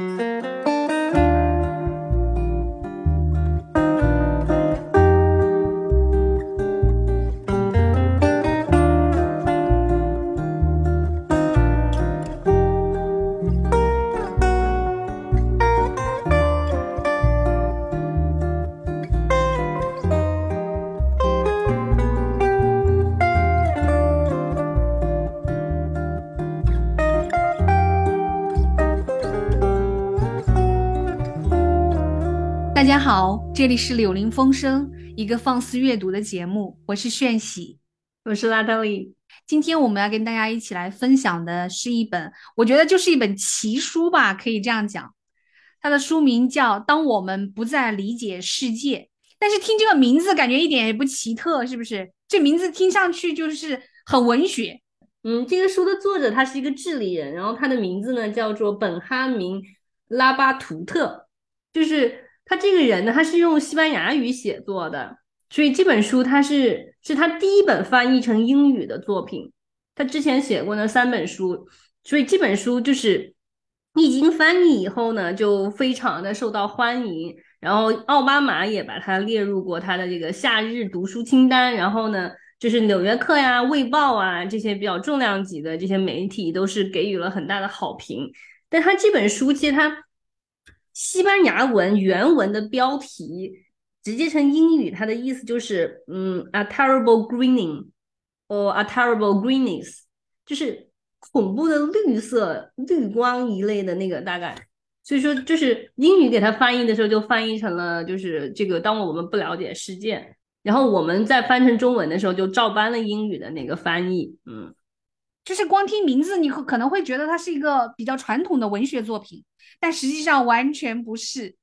大这里是柳林风声，一个放肆阅读的节目，我是炫喜，我是拉特里。今天我们要跟大家一起来分享的是一本，我觉得就是一本奇书吧，可以这样讲。它的书名叫《当我们不再理解世界》，但是听这个名字感觉一点也不奇特，是不是？这名字听上去就是很文学。嗯，这个书的作者他是一个智利人，然后他的名字呢叫做本哈明·拉巴图特，就是。他这个人呢，他是用西班牙语写作的，所以这本书他是是他第一本翻译成英语的作品。他之前写过那三本书，所以这本书就是一经翻译以后呢，就非常的受到欢迎。然后奥巴马也把它列入过他的这个夏日读书清单。然后呢，就是《纽约客》呀、《卫报》啊这些比较重量级的这些媒体都是给予了很大的好评。但他这本书其实他。西班牙文原文的标题直接成英语，它的意思就是，嗯，a terrible greening or a terrible greenness，就是恐怖的绿色、绿光一类的那个大概。所以说，就是英语给它翻译的时候，就翻译成了就是这个。当我们不了解事件，然后我们在翻成中文的时候，就照搬了英语的那个翻译。嗯，就是光听名字，你可能会觉得它是一个比较传统的文学作品。但实际上完全不是，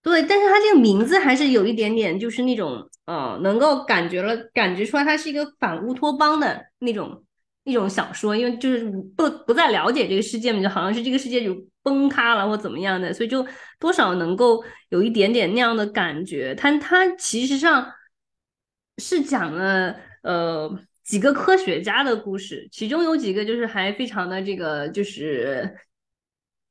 对，但是他这个名字还是有一点点，就是那种，呃，能够感觉了，感觉出来它是一个反乌托邦的那种那种小说，因为就是不不再了解这个世界嘛，就好像是这个世界就崩塌了或怎么样的，所以就多少能够有一点点那样的感觉。它它其实上是讲了呃几个科学家的故事，其中有几个就是还非常的这个就是。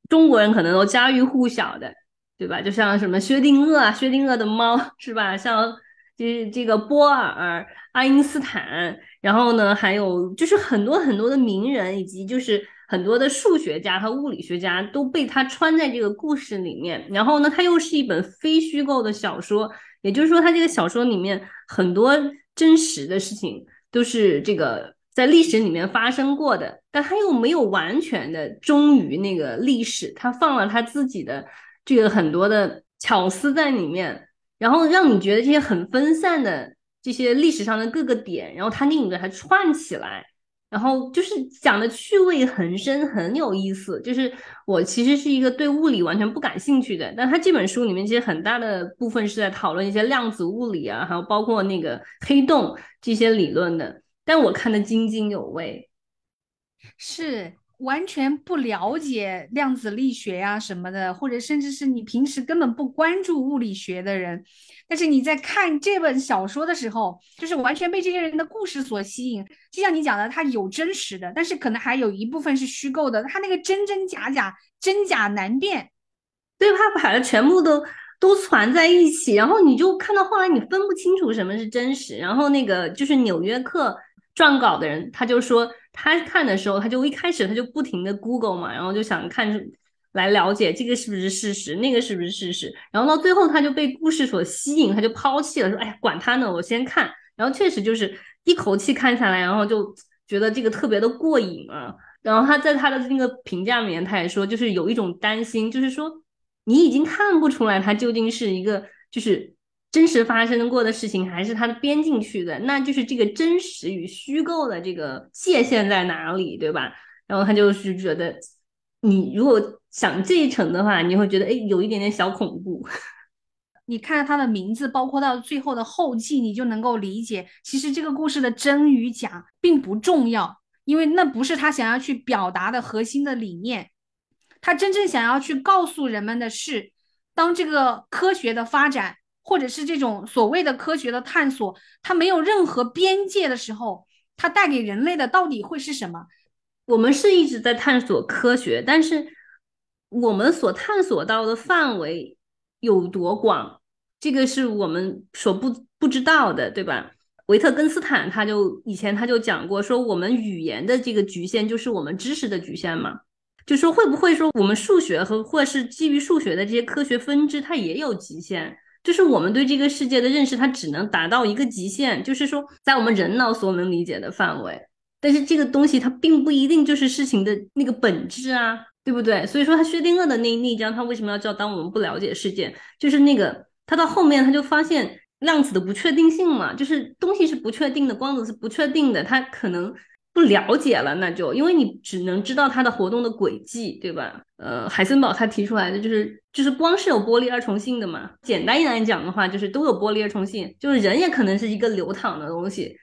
中国人可能都家喻户晓的，对吧？就像什么薛定谔啊，薛定谔的猫是吧？像就是这个波尔、爱因斯坦，然后呢，还有就是很多很多的名人，以及就是很多的数学家和物理学家都被他穿在这个故事里面。然后呢，它又是一本非虚构的小说，也就是说，它这个小说里面很多真实的事情都是这个。在历史里面发生过的，但他又没有完全的忠于那个历史，他放了他自己的这个很多的巧思在里面，然后让你觉得这些很分散的这些历史上的各个点，然后他给你把它串起来，然后就是讲的趣味很深，很有意思。就是我其实是一个对物理完全不感兴趣的，但他这本书里面其实很大的部分是在讨论一些量子物理啊，还有包括那个黑洞这些理论的。但我看的津津有味，是完全不了解量子力学呀什么的，或者甚至是你平时根本不关注物理学的人，但是你在看这本小说的时候，就是完全被这些人的故事所吸引。就像你讲的，它有真实的，但是可能还有一部分是虚构的，它那个真真假假，真假难辨，对，他把它全部都。都攒在一起，然后你就看到后来你分不清楚什么是真实。然后那个就是《纽约客》撰稿的人，他就说他看的时候，他就一开始他就不停的 Google 嘛，然后就想看来了解这个是不是事实，那个是不是事实。然后到最后他就被故事所吸引，他就抛弃了，说哎呀管他呢，我先看。然后确实就是一口气看下来，然后就觉得这个特别的过瘾啊。然后他在他的那个评价里面，他也说就是有一种担心，就是说。你已经看不出来他究竟是一个就是真实发生过的事情，还是它的编进去的，那就是这个真实与虚构的这个界限在哪里，对吧？然后他就是觉得，你如果想这一层的话，你会觉得哎，有一点点小恐怖。你看他的名字，包括到最后的后记，你就能够理解，其实这个故事的真与假并不重要，因为那不是他想要去表达的核心的理念。他真正想要去告诉人们的是，当这个科学的发展，或者是这种所谓的科学的探索，它没有任何边界的时候，它带给人类的到底会是什么？我们是一直在探索科学，但是我们所探索到的范围有多广，这个是我们所不不知道的，对吧？维特根斯坦他就以前他就讲过，说我们语言的这个局限就是我们知识的局限嘛，就说会不会说我们数学和或是基于数学的这些科学分支它也有极限，就是我们对这个世界的认识它只能达到一个极限，就是说在我们人脑所能理解的范围，但是这个东西它并不一定就是事情的那个本质啊，对不对？所以说他薛定谔的那那一章他为什么要叫当我们不了解世界，就是那个他到后面他就发现。量子的不确定性嘛，就是东西是不确定的，光子是不确定的，它可能不了解了，那就因为你只能知道它的活动的轨迹，对吧？呃，海森堡他提出来的就是，就是光是有玻璃二重性的嘛。简单一点讲的话，就是都有玻璃二重性，就是人也可能是一个流淌的东西，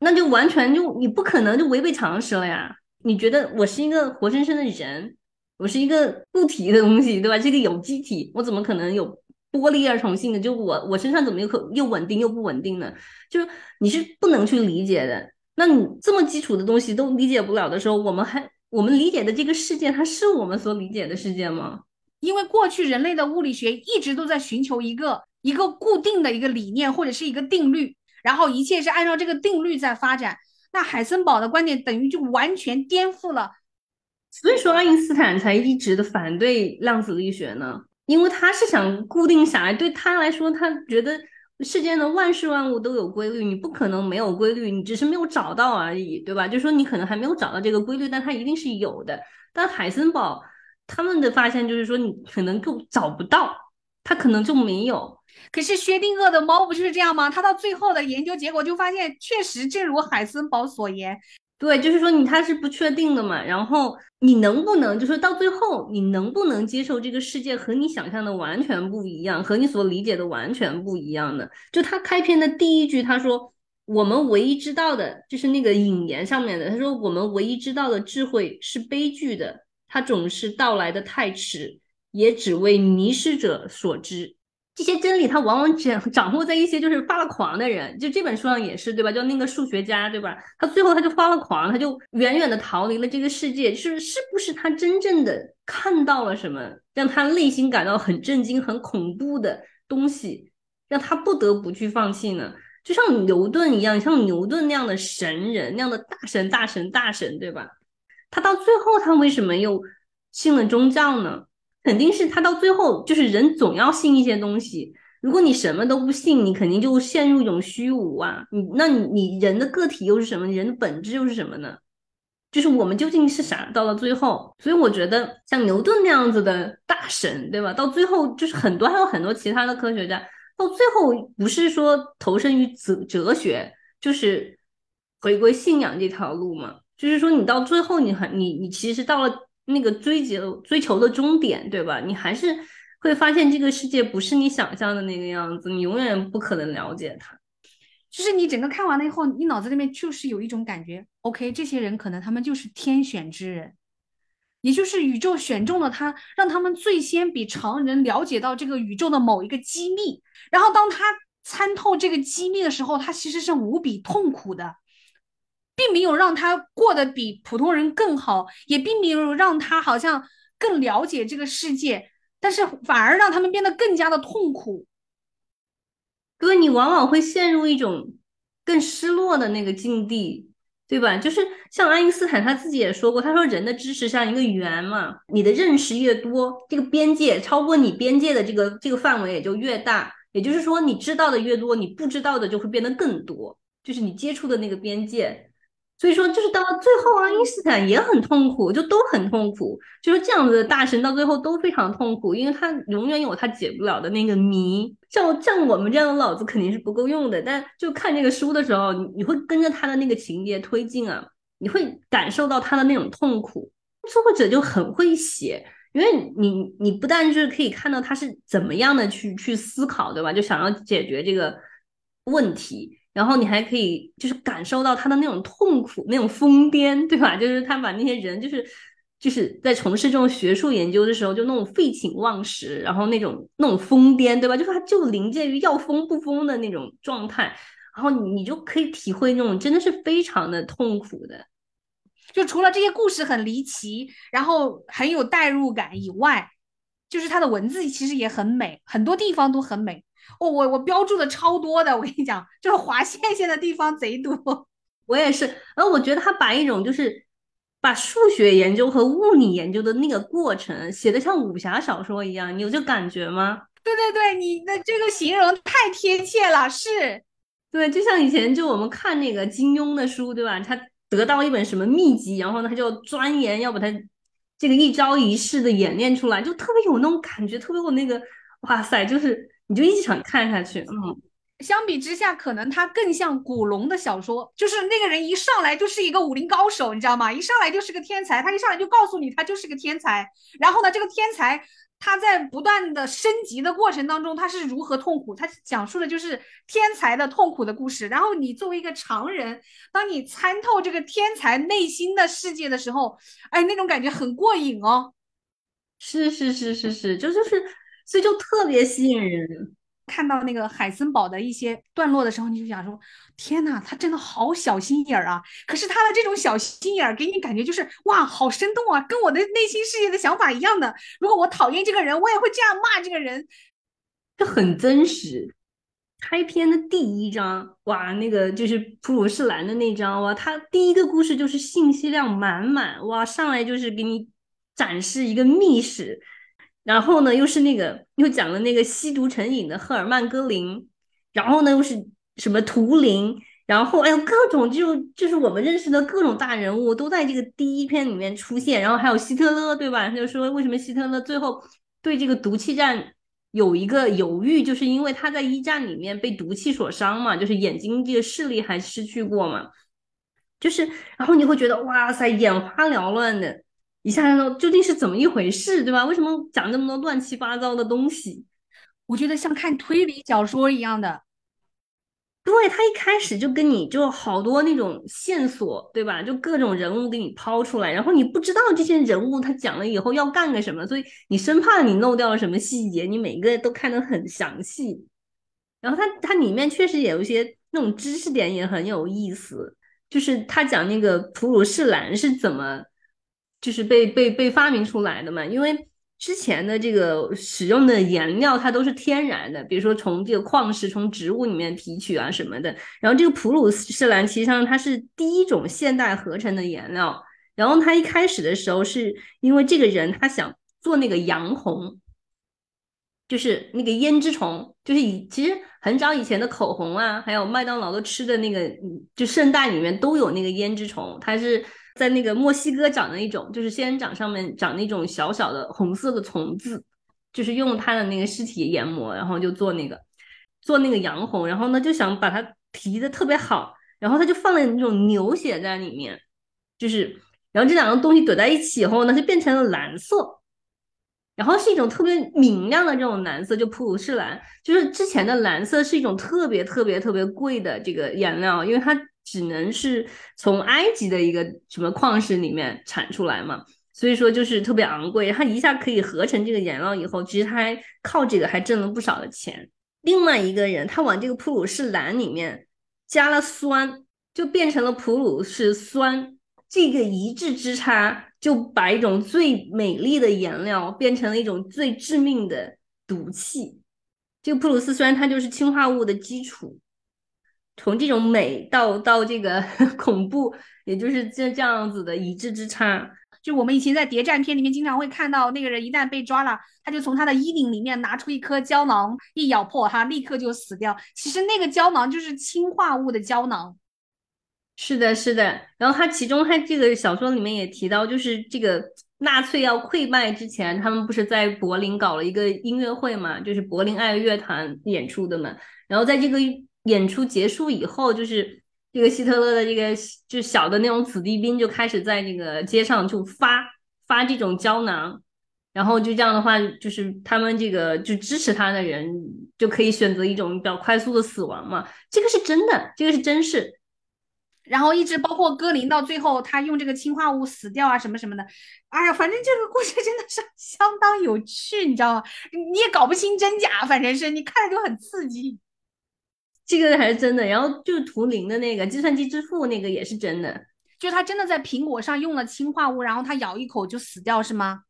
那就完全就你不可能就违背常识了呀。你觉得我是一个活生生的人，我是一个固体的东西，对吧？这个有机体，我怎么可能有？玻璃二重性的，就我我身上怎么又可又稳定又不稳定呢？就是你是不能去理解的。那你这么基础的东西都理解不了的时候，我们还我们理解的这个世界，它是我们所理解的世界吗？因为过去人类的物理学一直都在寻求一个一个固定的一个理念或者是一个定律，然后一切是按照这个定律在发展。那海森堡的观点等于就完全颠覆了，所以说爱因斯坦才一直的反对量子力学呢。因为他是想固定下来，对他来说，他觉得世间的万事万物都有规律，你不可能没有规律，你只是没有找到而已，对吧？就说你可能还没有找到这个规律，但它一定是有的。但海森堡他们的发现就是说，你可能就找不到，它可能就没有。可是薛定谔的猫不就是这样吗？他到最后的研究结果就发现，确实正如海森堡所言。对，就是说你它是不确定的嘛，然后你能不能，就是到最后你能不能接受这个世界和你想象的完全不一样，和你所理解的完全不一样的？就他开篇的第一句，他说我们唯一知道的，就是那个引言上面的，他说我们唯一知道的智慧是悲剧的，它总是到来的太迟，也只为迷失者所知。这些真理，它往往掌 掌握在一些就是发了狂的人，就这本书上也是，对吧？就那个数学家，对吧？他最后他就发了狂，他就远远的逃离了这个世界。是是不是他真正的看到了什么，让他内心感到很震惊、很恐怖的东西，让他不得不去放弃呢？就像牛顿一样，像牛顿那样的神人，那样的大神、大神、大神，对吧？他到最后，他为什么又信了宗教呢？肯定是他到最后就是人总要信一些东西。如果你什么都不信，你肯定就陷入一种虚无啊。你那你你人的个体又是什么？人的本质又是什么呢？就是我们究竟是啥？到了最后，所以我觉得像牛顿那样子的大神，对吧？到最后就是很多还有很多其他的科学家，到最后不是说投身于哲哲学，就是回归信仰这条路嘛。就是说你到最后，你很你你其实到了。那个追求追求的终点，对吧？你还是会发现这个世界不是你想象的那个样子，你永远不可能了解它。就是你整个看完了以后，你脑子里面就是有一种感觉，OK，这些人可能他们就是天选之人，也就是宇宙选中了他，让他们最先比常人了解到这个宇宙的某一个机密。然后当他参透这个机密的时候，他其实是无比痛苦的。并没有让他过得比普通人更好，也并没有让他好像更了解这个世界，但是反而让他们变得更加的痛苦。哥，你往往会陷入一种更失落的那个境地，对吧？就是像爱因斯坦他自己也说过，他说人的知识像一个圆嘛，你的认识越多，这个边界超过你边界的这个这个范围也就越大。也就是说，你知道的越多，你不知道的就会变得更多，就是你接触的那个边界。所以说，就是到了最后，爱因斯坦也很痛苦，就都很痛苦。就是这样子的大神，到最后都非常痛苦，因为他永远有他解不了的那个谜。像像我们这样的脑子肯定是不够用的，但就看这个书的时候，你你会跟着他的那个情节推进啊，你会感受到他的那种痛苦。作者就很会写，因为你你不但就是可以看到他是怎么样的去去思考，对吧？就想要解决这个问题。然后你还可以就是感受到他的那种痛苦、那种疯癫，对吧？就是他把那些人，就是就是在从事这种学术研究的时候，就那种废寝忘食，然后那种那种疯癫，对吧？就是他就临界于要疯不疯的那种状态，然后你你就可以体会那种真的是非常的痛苦的。就除了这些故事很离奇，然后很有代入感以外，就是它的文字其实也很美，很多地方都很美。哦，我我标注的超多的，我跟你讲，就是划线线的地方贼多。我也是，然后我觉得他把一种就是把数学研究和物理研究的那个过程写的像武侠小说一样，你有这感觉吗？对对对，你的这个形容太贴切了，是对，就像以前就我们看那个金庸的书，对吧？他得到一本什么秘籍，然后呢他就钻研，要把它这个一招一式的演练出来，就特别有那种感觉，特别有那个哇塞，就是你就一直想看下去，嗯。相比之下，可能他更像古龙的小说，就是那个人一上来就是一个武林高手，你知道吗？一上来就是个天才，他一上来就告诉你他就是个天才。然后呢，这个天才他在不断的升级的过程当中，他是如何痛苦？他讲述的就是天才的痛苦的故事。然后你作为一个常人，当你参透这个天才内心的世界的时候，哎，那种感觉很过瘾哦。是是是是是，就就是，所以就特别吸引人。看到那个海森堡的一些段落的时候，你就想说：天哪，他真的好小心眼儿啊！可是他的这种小心眼儿，给你感觉就是哇，好生动啊，跟我的内心世界的想法一样的。如果我讨厌这个人，我也会这样骂这个人，这很真实。开篇的第一章，哇，那个就是普鲁士兰的那章，哇，他第一个故事就是信息量满满，哇，上来就是给你展示一个密室。然后呢，又是那个又讲了那个吸毒成瘾的赫尔曼·戈林，然后呢又是什么图灵，然后哎呦各种就就是我们认识的各种大人物都在这个第一篇里面出现，然后还有希特勒，对吧？他就说为什么希特勒最后对这个毒气战有一个犹豫，就是因为他在一战里面被毒气所伤嘛，就是眼睛这个视力还失去过嘛，就是然后你会觉得哇塞眼花缭乱的。一下子究竟是怎么一回事，对吧？为什么讲那么多乱七八糟的东西？我觉得像看推理小说一样的。对他一开始就跟你就好多那种线索，对吧？就各种人物给你抛出来，然后你不知道这些人物他讲了以后要干个什么，所以你生怕你漏掉了什么细节，你每个都看得很详细。然后他他里面确实也有一些那种知识点也很有意思，就是他讲那个普鲁士蓝是怎么。就是被被被发明出来的嘛，因为之前的这个使用的颜料它都是天然的，比如说从这个矿石、从植物里面提取啊什么的。然后这个普鲁士蓝其实上它是第一种现代合成的颜料。然后它一开始的时候是因为这个人他想做那个洋红，就是那个胭脂虫，就是以其实很早以前的口红啊，还有麦当劳的吃的那个就圣诞里面都有那个胭脂虫，它是。在那个墨西哥长的一种，就是仙人掌上面长那种小小的红色的虫子，就是用它的那个尸体研磨，然后就做那个做那个洋红，然后呢就想把它提的特别好，然后他就放了那种牛血在里面，就是然后这两个东西怼在一起以后呢，就变成了蓝色，然后是一种特别明亮的这种蓝色，就普鲁士蓝，就是之前的蓝色是一种特别特别特别贵的这个颜料，因为它。只能是从埃及的一个什么矿石里面产出来嘛，所以说就是特别昂贵。它一下可以合成这个颜料以后，其实他还靠这个还挣了不少的钱。另外一个人，他往这个普鲁士蓝里面加了酸，就变成了普鲁士酸。这个一字之差，就把一种最美丽的颜料变成了一种最致命的毒气。这个普鲁士酸，它就是氰化物的基础。从这种美到到这个 恐怖，也就是这这样子的一致之差。就我们以前在谍战片里面经常会看到，那个人一旦被抓了，他就从他的衣领里面拿出一颗胶囊，一咬破他，立刻就死掉。其实那个胶囊就是氰化物的胶囊。是的，是的。然后他其中他这个小说里面也提到，就是这个纳粹要溃败之前，他们不是在柏林搞了一个音乐会嘛，就是柏林爱乐团演出的嘛。然后在这个。演出结束以后，就是这个希特勒的这个就小的那种子弟兵就开始在那个街上就发发这种胶囊，然后就这样的话，就是他们这个就支持他的人就可以选择一种比较快速的死亡嘛。这个是真的，这个是真事。然后一直包括戈林到最后他用这个氰化物死掉啊什么什么的，哎呀，反正这个故事真的是相当有趣，你知道吗？你也搞不清真假，反正是你看着就很刺激。这个还是真的，然后就是图灵的那个计算机之父那个也是真的，就他真的在苹果上用了氰化物，然后他咬一口就死掉是吗？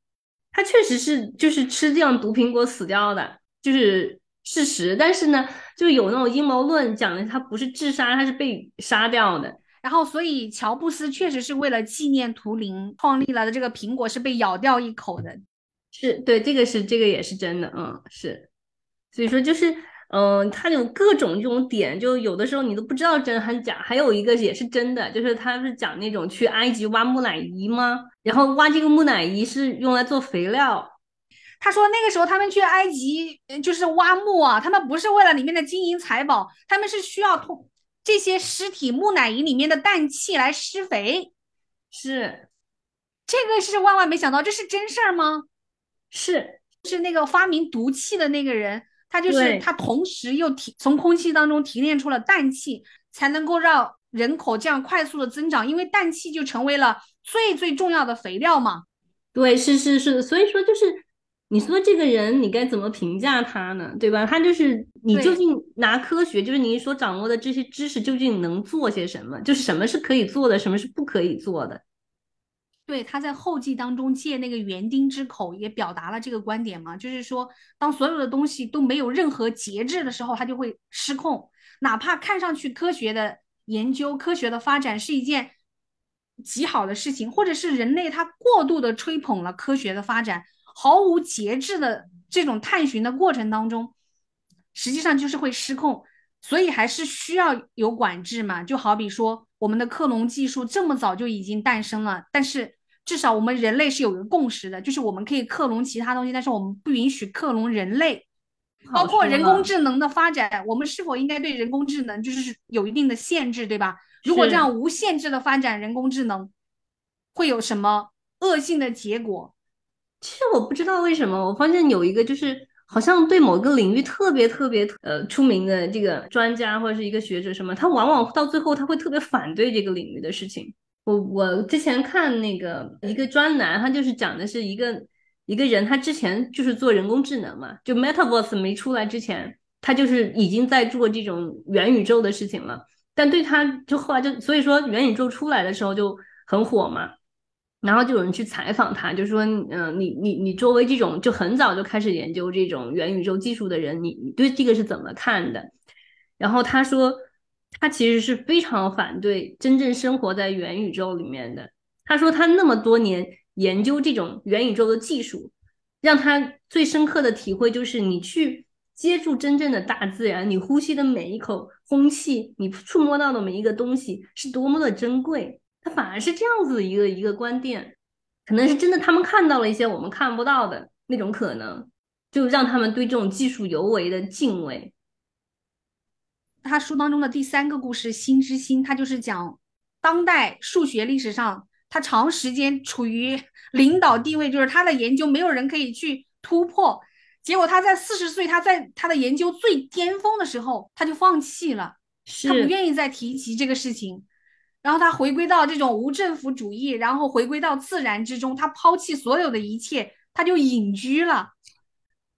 他确实是就是吃这样毒苹果死掉的，就是事实。但是呢，就有那种阴谋论讲的他不是自杀，他是被杀掉的。然后，所以乔布斯确实是为了纪念图灵创立了的这个苹果是被咬掉一口的。是对，这个是这个也是真的，嗯，是。所以说就是。嗯，他有各种这种点，就有的时候你都不知道真还是假。还有一个也是真的，就是他是讲那种去埃及挖木乃伊吗？然后挖这个木乃伊是用来做肥料。他说那个时候他们去埃及就是挖墓啊，他们不是为了里面的金银财宝，他们是需要通这些尸体木乃伊里面的氮气来施肥。是，这个是万万没想到，这是真事儿吗？是，是那个发明毒气的那个人。它就是它，同时又提从空气当中提炼出了氮气，才能够让人口这样快速的增长，因为氮气就成为了最最重要的肥料嘛。对，是是是，所以说就是你说这个人，你该怎么评价他呢？对吧？他就是你究竟拿科学，就是你所掌握的这些知识，究竟能做些什么？就是什么是可以做的，什么是不可以做的？对，他在后记当中借那个园丁之口也表达了这个观点嘛，就是说，当所有的东西都没有任何节制的时候，它就会失控。哪怕看上去科学的研究、科学的发展是一件极好的事情，或者是人类他过度的吹捧了科学的发展，毫无节制的这种探寻的过程当中，实际上就是会失控。所以还是需要有管制嘛，就好比说。我们的克隆技术这么早就已经诞生了，但是至少我们人类是有一个共识的，就是我们可以克隆其他东西，但是我们不允许克隆人类。包括人工智能的发展，我们是否应该对人工智能就是有一定的限制，对吧？如果这样无限制的发展人工智能，会有什么恶性的结果？其实我不知道为什么，我发现有一个就是。好像对某个领域特别特别呃出名的这个专家或者是一个学者什么，他往往到最后他会特别反对这个领域的事情。我我之前看那个一个专栏，他就是讲的是一个一个人，他之前就是做人工智能嘛，就 Metaverse 没出来之前，他就是已经在做这种元宇宙的事情了。但对他就后来就所以说元宇宙出来的时候就很火嘛。然后就有人去采访他，就说：“嗯，你你你作为这种就很早就开始研究这种元宇宙技术的人，你你对这个是怎么看的？”然后他说，他其实是非常反对真正生活在元宇宙里面的。他说他那么多年研究这种元宇宙的技术，让他最深刻的体会就是，你去接触真正的大自然，你呼吸的每一口空气，你触摸到的每一个东西，是多么的珍贵。他反而是这样子一个一个观点，可能是真的，他们看到了一些我们看不到的那种可能，就让他们对这种技术尤为的敬畏。他书当中的第三个故事《心之心》，他就是讲当代数学历史上，他长时间处于 领导地位，就是他的研究没有人可以去突破。结果他在四十岁，他在他的研究最巅峰的时候，他就放弃了，他不愿意再提及这个事情。然后他回归到这种无政府主义，然后回归到自然之中，他抛弃所有的一切，他就隐居了。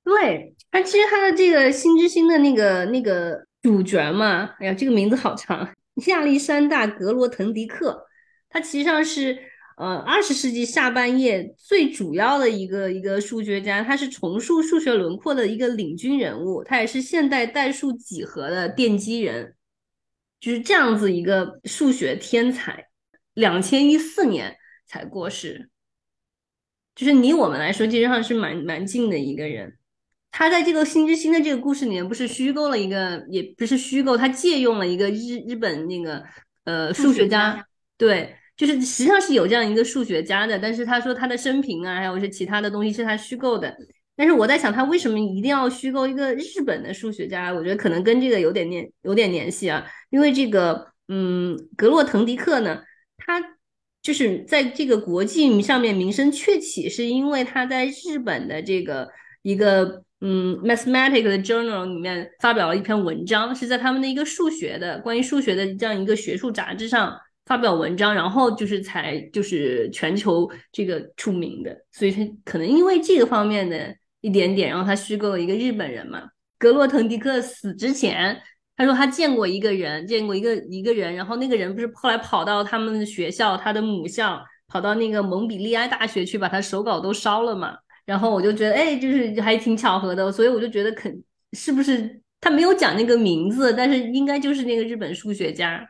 对，他其实他的这个《心之心》的那个那个主角嘛，哎呀，这个名字好长，亚历山大·格罗滕迪克，他其实上是呃二十世纪下半叶最主要的一个一个数学家，他是重塑数学轮廓的一个领军人物，他也是现代代数几何的奠基人。就是这样子一个数学天才，两千一四年才过世，就是离我们来说，其实上是蛮蛮近的一个人。他在这个《心之星》的这个故事里面，不是虚构了一个，也不是虚构，他借用了一个日日本那个呃数学家，对，就是实际上是有这样一个数学家的，但是他说他的生平啊，还有是其他的东西是他虚构的。但是我在想，他为什么一定要虚构一个日本的数学家？我觉得可能跟这个有点联有点联系啊。因为这个，嗯，格洛滕迪克呢，他就是在这个国际上面名声鹊起，是因为他在日本的这个一个嗯，Mathematics 的 Journal 里面发表了一篇文章，是在他们的一个数学的关于数学的这样一个学术杂志上发表文章，然后就是才就是全球这个出名的。所以他可能因为这个方面的。一点点，然后他虚构了一个日本人嘛。格洛滕迪克死之前，他说他见过一个人，见过一个一个人，然后那个人不是后来跑到他们的学校，他的母校，跑到那个蒙彼利埃大学去，把他手稿都烧了嘛。然后我就觉得，哎，就是还挺巧合的，所以我就觉得肯是不是他没有讲那个名字，但是应该就是那个日本数学家。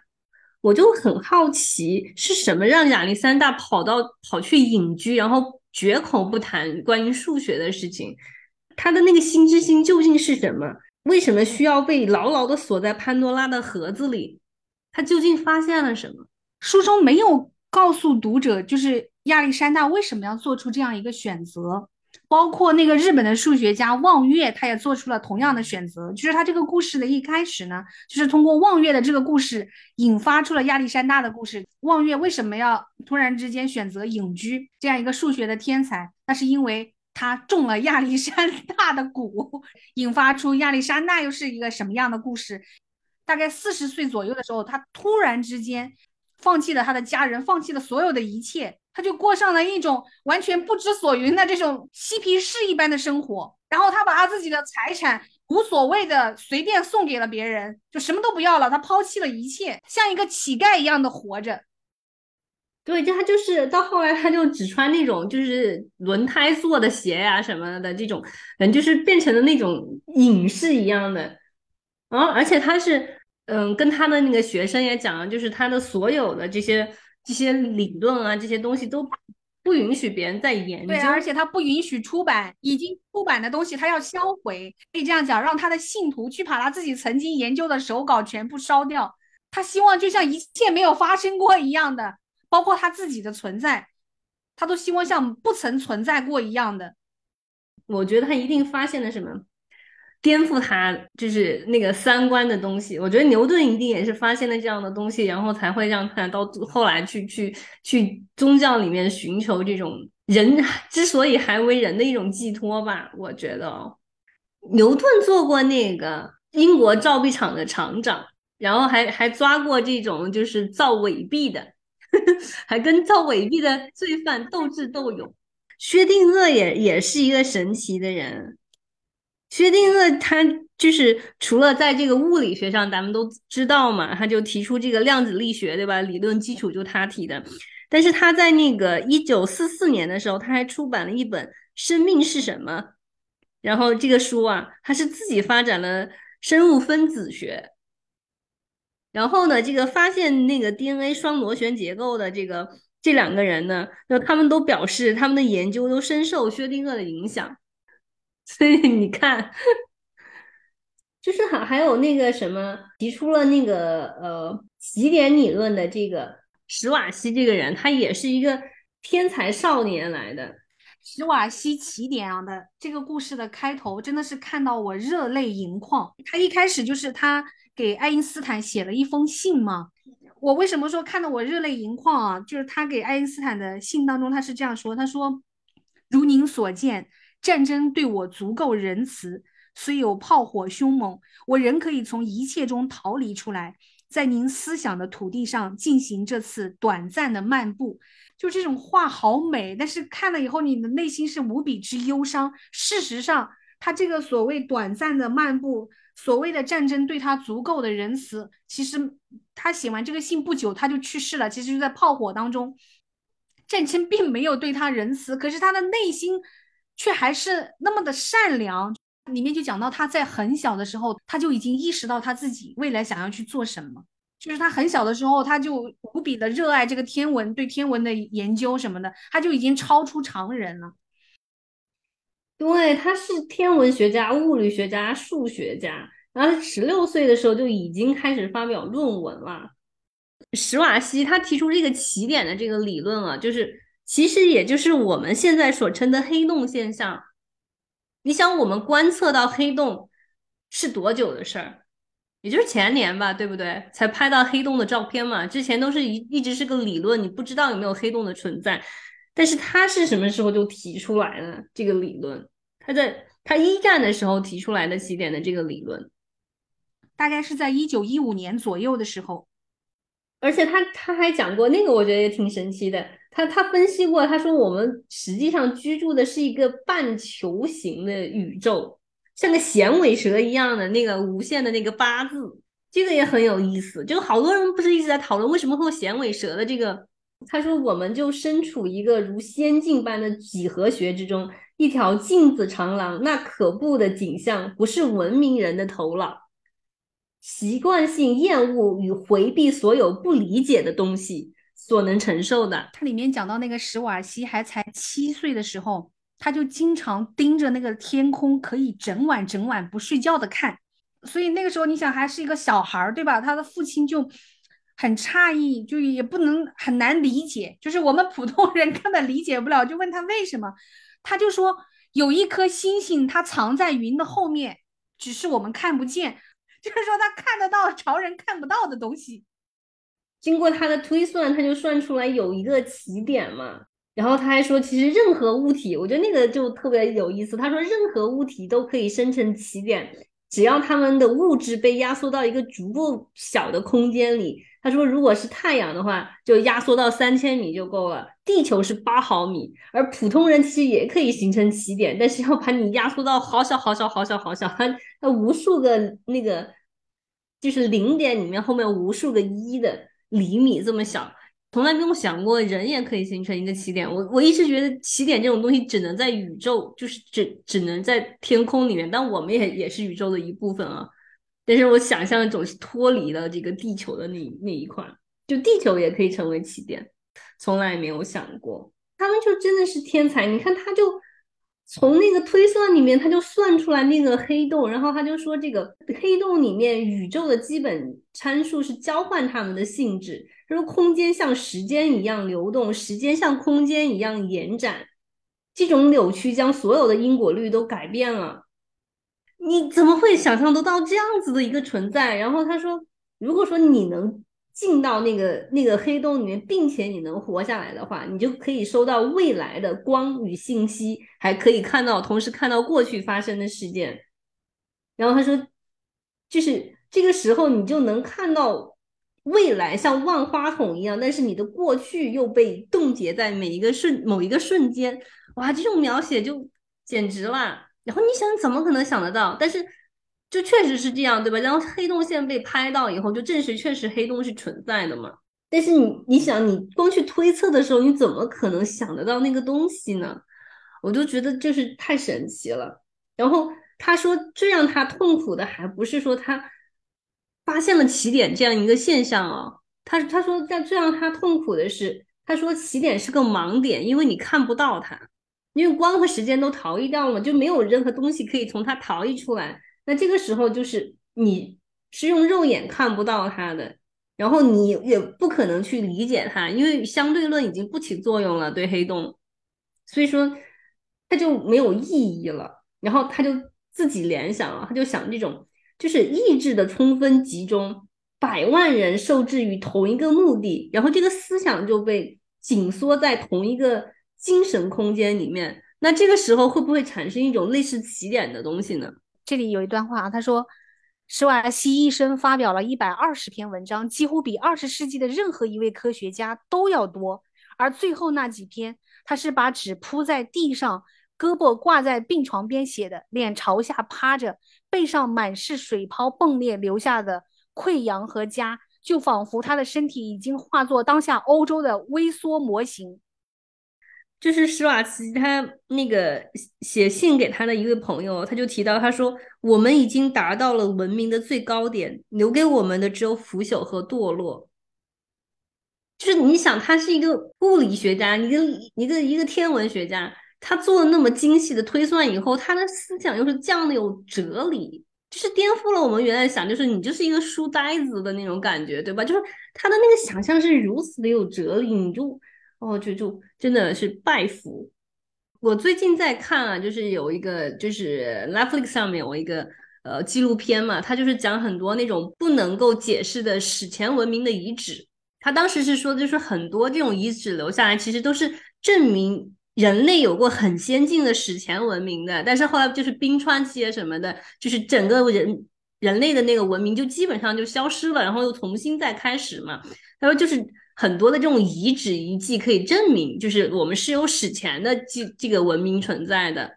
我就很好奇，是什么让亚历山大跑到跑去隐居，然后绝口不谈关于数学的事情？他的那个心之心究竟是什么？为什么需要被牢牢的锁在潘多拉的盒子里？他究竟发现了什么？书中没有告诉读者，就是亚历山大为什么要做出这样一个选择。包括那个日本的数学家望月，他也做出了同样的选择。就是他这个故事的一开始呢，就是通过望月的这个故事，引发出了亚历山大的故事。望月为什么要突然之间选择隐居这样一个数学的天才？那是因为。他中了亚历山大的蛊，引发出亚历山大又是一个什么样的故事？大概四十岁左右的时候，他突然之间放弃了他的家人，放弃了所有的一切，他就过上了一种完全不知所云的这种嬉皮士一般的生活。然后他把他自己的财产无所谓的随便送给了别人，就什么都不要了，他抛弃了一切，像一个乞丐一样的活着。对，就他就是到后来，他就只穿那种就是轮胎做的鞋呀什么的这种，嗯，就是变成了那种隐士一样的。然后，而且他是，嗯，跟他的那个学生也讲了，就是他的所有的这些这些理论啊，这些东西都不允许别人再研究。对，而且他不允许出版已经出版的东西，他要销毁。可以这样讲，让他的信徒去把他自己曾经研究的手稿全部烧掉。他希望就像一切没有发生过一样的。包括他自己的存在，他都希望像不曾存在过一样的。我觉得他一定发现了什么颠覆他就是那个三观的东西。我觉得牛顿一定也是发现了这样的东西，然后才会让他到后来去去去宗教里面寻求这种人之所以还为人的一种寄托吧。我觉得牛顿做过那个英国造币厂的厂长，然后还还抓过这种就是造伪币的。还跟造伪币的罪犯斗智斗勇，薛定谔也也是一个神奇的人。薛定谔他就是除了在这个物理学上，咱们都知道嘛，他就提出这个量子力学，对吧？理论基础就他提的。但是他在那个一九四四年的时候，他还出版了一本《生命是什么》，然后这个书啊，他是自己发展了生物分子学。然后呢，这个发现那个 DNA 双螺旋结构的这个这两个人呢，就他们都表示他们的研究都深受薛定谔的影响。所以你看，就是还还有那个什么提出了那个呃起点理论的这个史瓦西这个人，他也是一个天才少年来的。史瓦西起点啊的这个故事的开头真的是看到我热泪盈眶。他一开始就是他。给爱因斯坦写了一封信嘛？我为什么说看到我热泪盈眶啊？就是他给爱因斯坦的信当中，他是这样说：“他说，如您所见，战争对我足够仁慈，虽有炮火凶猛，我仍可以从一切中逃离出来，在您思想的土地上进行这次短暂的漫步。”就这种话好美，但是看了以后，你的内心是无比之忧伤。事实上，他这个所谓短暂的漫步。所谓的战争对他足够的仁慈，其实他写完这个信不久他就去世了。其实就在炮火当中，战争并没有对他仁慈，可是他的内心却还是那么的善良。里面就讲到他在很小的时候，他就已经意识到他自己未来想要去做什么。就是他很小的时候，他就无比的热爱这个天文，对天文的研究什么的，他就已经超出常人了。对，他是天文学家、物理学家、数学家，然后十六岁的时候就已经开始发表论文了。史瓦西他提出这个起点的这个理论啊，就是其实也就是我们现在所称的黑洞现象。你想，我们观测到黑洞是多久的事儿？也就是前年吧，对不对？才拍到黑洞的照片嘛。之前都是一一直是个理论，你不知道有没有黑洞的存在。但是他是什么时候就提出来的这个理论？他在他一战的时候提出来的起点的这个理论，大概是在一九一五年左右的时候。而且他他还讲过那个，我觉得也挺神奇的。他他分析过，他说我们实际上居住的是一个半球形的宇宙，像个响尾蛇一样的那个无限的那个八字。这个也很有意思，就好多人不是一直在讨论为什么会有衔尾蛇的这个？他说，我们就身处一个如仙境般的几何学之中，一条镜子长廊，那可怖的景象不是文明人的头脑习惯性厌恶与回避所有不理解的东西所能承受的。它里面讲到那个史瓦西还才七岁的时候，他就经常盯着那个天空，可以整晚整晚不睡觉的看。所以那个时候，你想还是一个小孩儿，对吧？他的父亲就很诧异，就也不能很难理解，就是我们普通人根本理解不了，就问他为什么，他就说有一颗星星，它藏在云的后面，只是我们看不见，就是说他看得到常人看不到的东西。经过他的推算，他就算出来有一个起点嘛。然后他还说，其实任何物体，我觉得那个就特别有意思。他说，任何物体都可以生成起点。只要他们的物质被压缩到一个足够小的空间里，他说，如果是太阳的话，就压缩到三千米就够了。地球是八毫米，而普通人其实也可以形成起点，但是要把你压缩到好小好小好小好小，它它无数个那个就是零点里面后面无数个一的厘米这么小。从来没有想过人也可以形成一个起点。我我一直觉得起点这种东西只能在宇宙，就是只只能在天空里面。但我们也也是宇宙的一部分啊。但是我想象总是脱离了这个地球的那那一块，就地球也可以成为起点，从来没有想过。他们就真的是天才。你看，他就从那个推算里面，他就算出来那个黑洞，然后他就说这个黑洞里面宇宙的基本参数是交换它们的性质。他说：“空间像时间一样流动，时间像空间一样延展。这种扭曲将所有的因果律都改变了。你怎么会想象得到这样子的一个存在？”然后他说：“如果说你能进到那个那个黑洞里面，并且你能活下来的话，你就可以收到未来的光与信息，还可以看到同时看到过去发生的事件。”然后他说：“就是这个时候，你就能看到。”未来像万花筒一样，但是你的过去又被冻结在每一个瞬某一个瞬间，哇，这种描写就简直了。然后你想，怎么可能想得到？但是就确实是这样，对吧？然后黑洞线被拍到以后，就证实确实黑洞是存在的嘛。但是你你想，你光去推测的时候，你怎么可能想得到那个东西呢？我就觉得就是太神奇了。然后他说，最让他痛苦的还不是说他。发现了起点这样一个现象啊，他他说但最让他痛苦的是，他说起点是个盲点，因为你看不到它，因为光和时间都逃逸掉了，就没有任何东西可以从它逃逸出来。那这个时候就是你是用肉眼看不到它的，然后你也不可能去理解它，因为相对论已经不起作用了对黑洞，所以说它就没有意义了。然后他就自己联想了，他就想这种。就是意志的充分集中，百万人受制于同一个目的，然后这个思想就被紧缩在同一个精神空间里面。那这个时候会不会产生一种类似起点的东西呢？这里有一段话啊，他说：“史瓦西一生发表了一百二十篇文章，几乎比二十世纪的任何一位科学家都要多。而最后那几篇，他是把纸铺在地上。”胳膊挂在病床边写的，脸朝下趴着，背上满是水泡迸裂留下的溃疡和痂，就仿佛他的身体已经化作当下欧洲的微缩模型。就是史瓦茨他那个写信给他的一位朋友，他就提到，他说：“我们已经达到了文明的最高点，留给我们的只有腐朽和堕落。”就是你想，他是一个物理学家，一个一个一个天文学家。他做了那么精细的推算以后，他的思想又是这样的有哲理，就是颠覆了我们原来想，就是你就是一个书呆子的那种感觉，对吧？就是他的那个想象是如此的有哲理，你就哦，就就真的是拜服。我最近在看啊，就是有一个就是 Netflix 上面有一个呃纪录片嘛，他就是讲很多那种不能够解释的史前文明的遗址。他当时是说，就是很多这种遗址留下来，其实都是证明。人类有过很先进的史前文明的，但是后来就是冰川期啊什么的，就是整个人人类的那个文明就基本上就消失了，然后又重新再开始嘛。他说就是很多的这种遗址遗迹可以证明，就是我们是有史前的这这个文明存在的。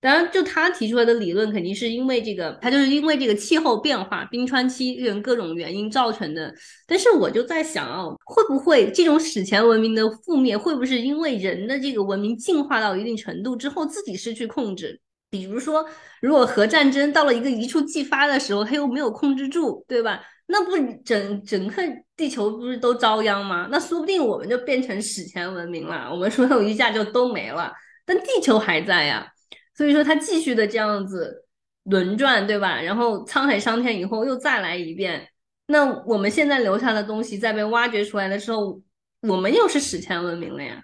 当然，就他提出来的理论，肯定是因为这个，他就是因为这个气候变化、冰川期这种各种原因造成的。但是我就在想啊，会不会这种史前文明的覆灭，会不会是因为人的这个文明进化到一定程度之后，自己失去控制？比如说，如果核战争到了一个一触即发的时候，他又没有控制住，对吧？那不整整个地球不是都遭殃吗？那说不定我们就变成史前文明了，我们所有一下就都没了，但地球还在呀。所以说，他继续的这样子轮转，对吧？然后沧海桑田以后又再来一遍。那我们现在留下的东西在被挖掘出来的时候，我们又是史前文明了呀。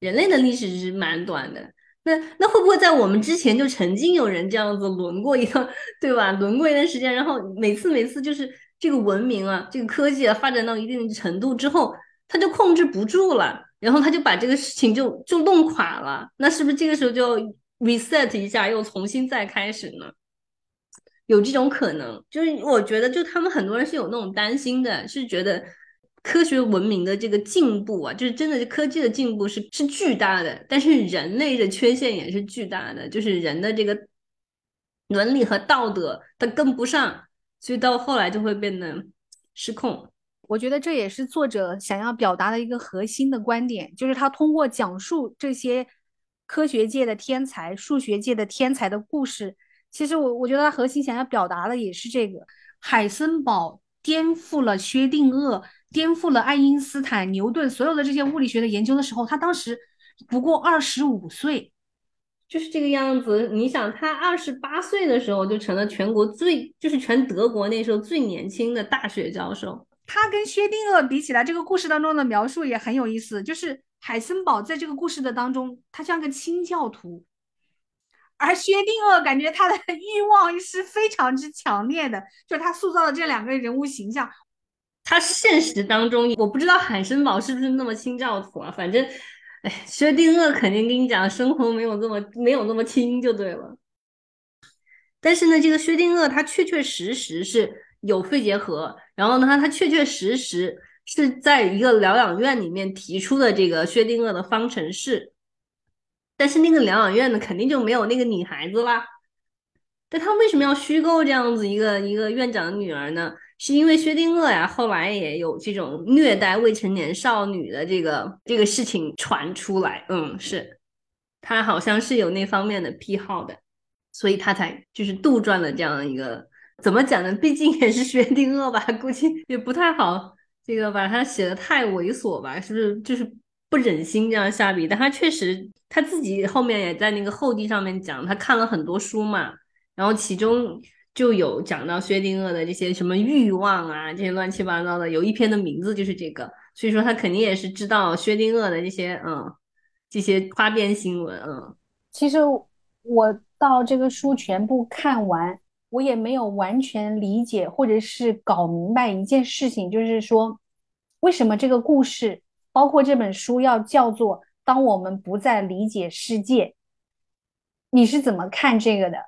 人类的历史是蛮短的，那那会不会在我们之前就曾经有人这样子轮过一个，对吧？轮过一段时间，然后每次每次就是这个文明啊，这个科技啊发展到一定程度之后，他就控制不住了，然后他就把这个事情就就弄垮了。那是不是这个时候就？reset 一下，又重新再开始呢？有这种可能，就是我觉得，就他们很多人是有那种担心的，是觉得科学文明的这个进步啊，就是真的科技的进步是是巨大的，但是人类的缺陷也是巨大的，就是人的这个伦理和道德它跟不上，所以到后来就会变得失控。我觉得这也是作者想要表达的一个核心的观点，就是他通过讲述这些。科学界的天才、数学界的天才的故事，其实我我觉得他核心想要表达的也是这个：海森堡颠覆了薛定谔，颠覆了爱因斯坦、牛顿所有的这些物理学的研究的时候，他当时不过二十五岁，就是这个样子。你想，他二十八岁的时候就成了全国最，就是全德国那时候最年轻的大学教授。他跟薛定谔比起来，这个故事当中的描述也很有意思，就是。海森堡在这个故事的当中，他像个清教徒，而薛定谔感觉他的 欲望是非常之强烈的，就是他塑造的这两个人物形象。他现实当中，我不知道海森堡是不是那么清教徒啊？反正，哎，薛定谔肯定跟你讲，生活没有这么没有那么清就对了。但是呢，这个薛定谔他确确实实是有肺结核，然后呢，他确确实实。是在一个疗养院里面提出的这个薛定谔的方程式，但是那个疗养院呢，肯定就没有那个女孩子啦。但他为什么要虚构这样子一个一个院长的女儿呢？是因为薛定谔呀，后来也有这种虐待未成年少女的这个这个事情传出来。嗯，是他好像是有那方面的癖好的，所以他才就是杜撰了这样一个怎么讲呢？毕竟也是薛定谔吧，估计也不太好。这个把他写的太猥琐吧，是不是就是不忍心这样下笔？但他确实他自己后面也在那个后记上面讲，他看了很多书嘛，然后其中就有讲到薛定谔的这些什么欲望啊，这些乱七八糟的，有一篇的名字就是这个，所以说他肯定也是知道薛定谔的这些嗯这些花边新闻嗯。其实我到这个书全部看完。我也没有完全理解或者是搞明白一件事情，就是说，为什么这个故事，包括这本书要叫做《当我们不再理解世界》？你是怎么看这个的？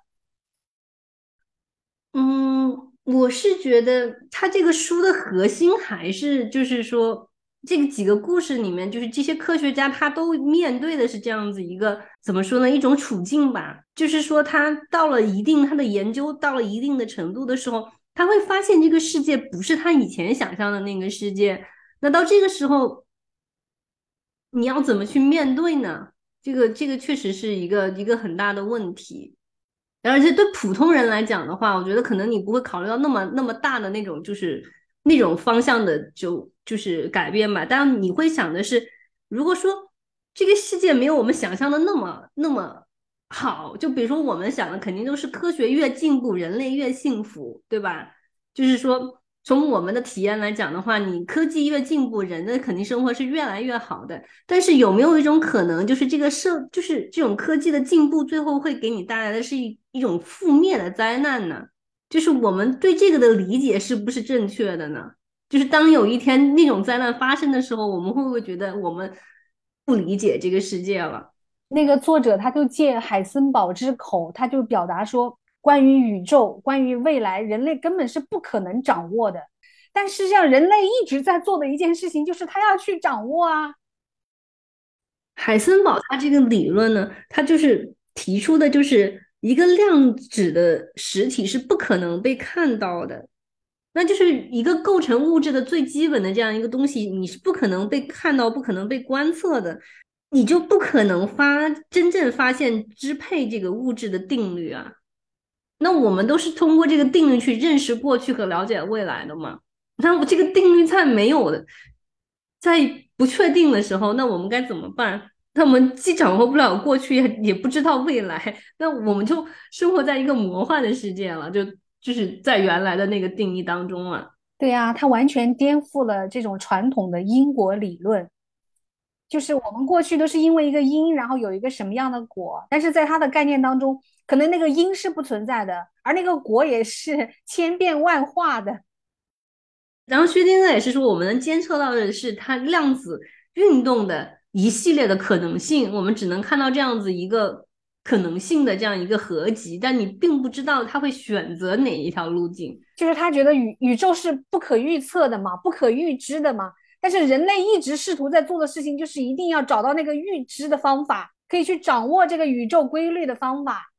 嗯，我是觉得它这个书的核心还是就是说。这个几个故事里面，就是这些科学家他都面对的是这样子一个怎么说呢？一种处境吧，就是说他到了一定他的研究到了一定的程度的时候，他会发现这个世界不是他以前想象的那个世界。那到这个时候，你要怎么去面对呢？这个这个确实是一个一个很大的问题。而且对普通人来讲的话，我觉得可能你不会考虑到那么那么大的那种就是那种方向的就。就是改变吧，但你会想的是，如果说这个世界没有我们想象的那么那么好，就比如说我们想的肯定都是科学越进步，人类越幸福，对吧？就是说从我们的体验来讲的话，你科技越进步，人的肯定生活是越来越好的。但是有没有一种可能，就是这个社，就是这种科技的进步，最后会给你带来的是一一种覆灭的灾难呢？就是我们对这个的理解是不是正确的呢？就是当有一天那种灾难发生的时候，我们会不会觉得我们不理解这个世界了？那个作者他就借海森堡之口，他就表达说，关于宇宙，关于未来，人类根本是不可能掌握的。但实际上，人类一直在做的一件事情，就是他要去掌握啊。海森堡他这个理论呢，他就是提出的就是一个量子的实体是不可能被看到的，那就是一个构成物质的最基本的这样一个东西，你是不可能被看到，不可能被观测的，你就不可能发真正发现支配这个物质的定律啊。那我们都是通过这个定律去认识过去和了解未来的嘛？那我这个定律在没有的，在不确定的时候，那我们该怎么办？那我们既掌握不了过去，也也不知道未来，那我们就生活在一个魔幻的世界了，就就是在原来的那个定义当中了。对呀，它完全颠覆了这种传统的因果理论，就是我们过去都是因为一个因，然后有一个什么样的果，但是在它的概念当中，可能那个因是不存在的，而那个果也是 千变万化的。然后薛定谔也是说，我们能监测到的是它量子运动的。一系列的可能性，我们只能看到这样子一个可能性的这样一个合集，但你并不知道它会选择哪一条路径。就是他觉得宇宇宙是不可预测的嘛，不可预知的嘛。但是人类一直试图在做的事情，就是一定要找到那个预知的方法，可以去掌握这个宇宙规律的方法。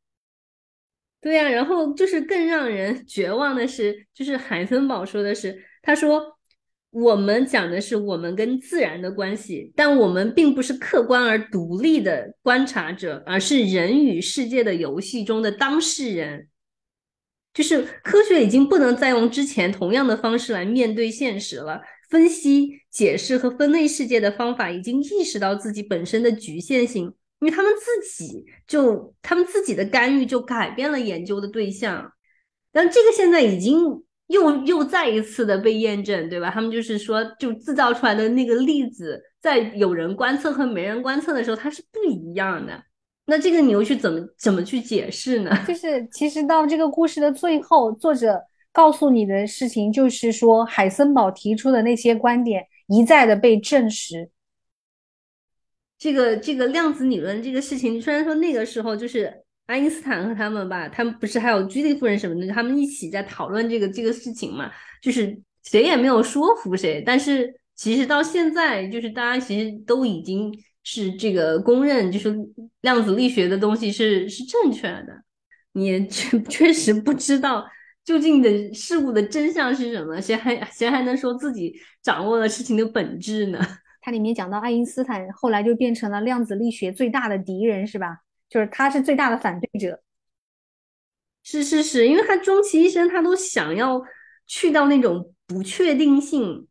对呀，然后就是更让人 绝望的是，就是海森堡说的是，他说。我们讲的是我们跟自然的关系，但我们并不是客观而独立的观察者，而是人与世界的游戏中的当事人。就是科学已经不能再用之前同样的方式来面对现实了，分析、解释和分类世界的方法已经意识到自己本身的局限性，因为他们自己就他们自己的干预就改变了研究的对象，但这个现在已经。又又再一次的被验证，对吧？他们就是说，就制造出来的那个粒子，在有人观测和没人观测的时候，它是不一样的。那这个你又去怎么怎么去解释呢？就是其实到这个故事的最后，作者告诉你的事情，就是说海森堡提出的那些观点一再的被证实。这个这个量子理论这个事情，虽然说那个时候就是。爱因斯坦和他们吧，他们不是还有居里夫人什么的，他们一起在讨论这个这个事情嘛，就是谁也没有说服谁。但是其实到现在，就是大家其实都已经是这个公认，就是量子力学的东西是是正确的。你确 确实不知道究竟的事物的真相是什么，谁还谁还能说自己掌握了事情的本质呢？它里面讲到爱因斯坦后来就变成了量子力学最大的敌人，是吧？就是他是最大的反对者，是是是，因为他终其一生，他都想要去到那种不确定性，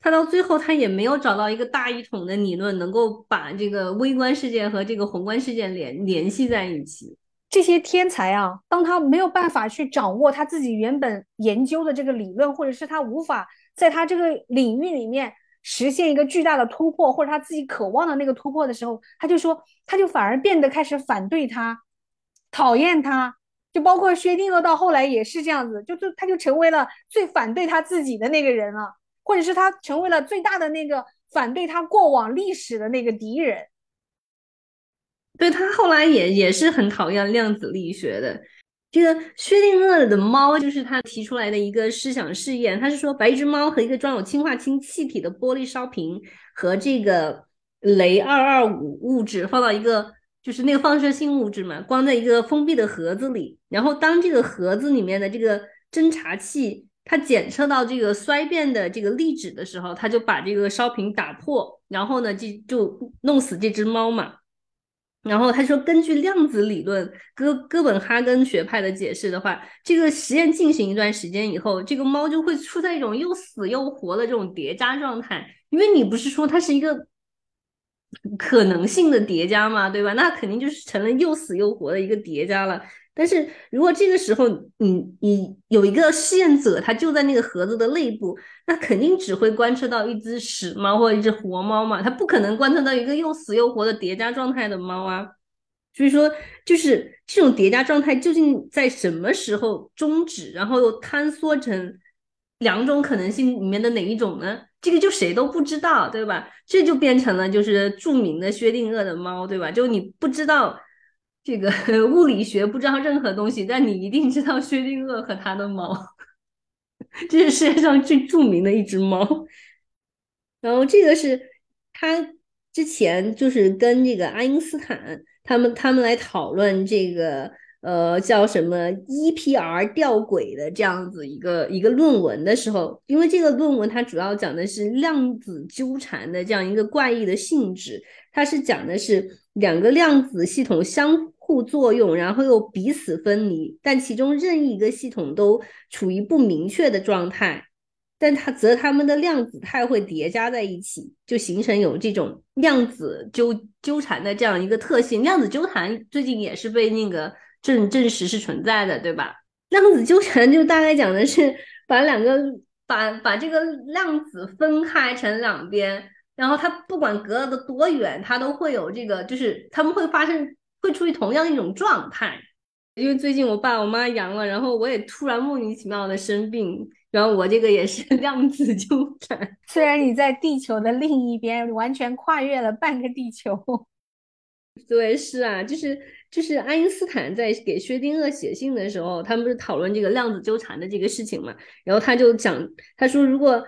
他到最后他也没有找到一个大一统的理论，能够把这个微观事件和这个宏观事件联联系在一起。这些天才啊，当他没有办法去掌握他自己原本研究的这个理论，或者是他无法在他这个领域里面。实现一个巨大的突破，或者他自己渴望的那个突破的时候，他就说，他就反而变得开始反对他，讨厌他，就包括薛定谔到后来也是这样子，就就他就成为了最反对他自己的那个人了，或者是他成为了最大的那个反对他过往历史的那个敌人。对他后来也也是很讨厌量子力学的。这个薛定谔的猫就是他提出来的一个思想试验。他是说，把一只猫和一个装有氢化氢气体的玻璃烧瓶和这个镭二二五物质放到一个就是那个放射性物质嘛，关在一个封闭的盒子里。然后当这个盒子里面的这个侦察器它检测到这个衰变的这个粒子的时候，它就把这个烧瓶打破，然后呢就就弄死这只猫嘛。然后他说，根据量子理论哥哥本哈根学派的解释的话，这个实验进行一段时间以后，这个猫就会处在一种又死又活的这种叠加状态。因为你不是说它是一个可能性的叠加嘛，对吧？那肯定就是成了又死又活的一个叠加了。但是如果这个时候你你有一个试验者，他就在那个盒子的内部，那肯定只会观测到一只死猫或者一只活猫嘛，他不可能观测到一个又死又活的叠加状态的猫啊。所以说，就是这种叠加状态究竟在什么时候终止，然后又坍缩成两种可能性里面的哪一种呢？这个就谁都不知道，对吧？这就变成了就是著名的薛定谔的猫，对吧？就你不知道。这个 物理学不知道任何东西，但你一定知道薛定谔和他的猫，这是世界上最著名的一只猫。然后这个是他之前就是跟这个爱因斯坦他们他们来讨论这个呃叫什么 EPR 吊轨的这样子一个一个论文的时候，因为这个论文它主要讲的是量子纠缠的这样一个怪异的性质，它是讲的是两个量子系统相互作用，然后又彼此分离，但其中任意一个系统都处于不明确的状态。但它则它们的量子态会叠加在一起，就形成有这种量子纠纠缠的这样一个特性。量子纠缠最近也是被那个证证实是存在的，对吧？量子纠缠就大概讲的是把两个把把这个量子分开成两边，然后它不管隔的多远，它都会有这个，就是它们会发生会处于同样一种状态。因为最近我爸我妈阳了，然后我也突然莫名其妙的生病。然后我这个也是 量子纠缠，虽然你在地球的另一边，完全跨越了半个地球。对，是啊，就是就是爱因斯坦在给薛定谔写信的时候，他们不是讨论这个量子纠缠的这个事情嘛？然后他就讲，他说如果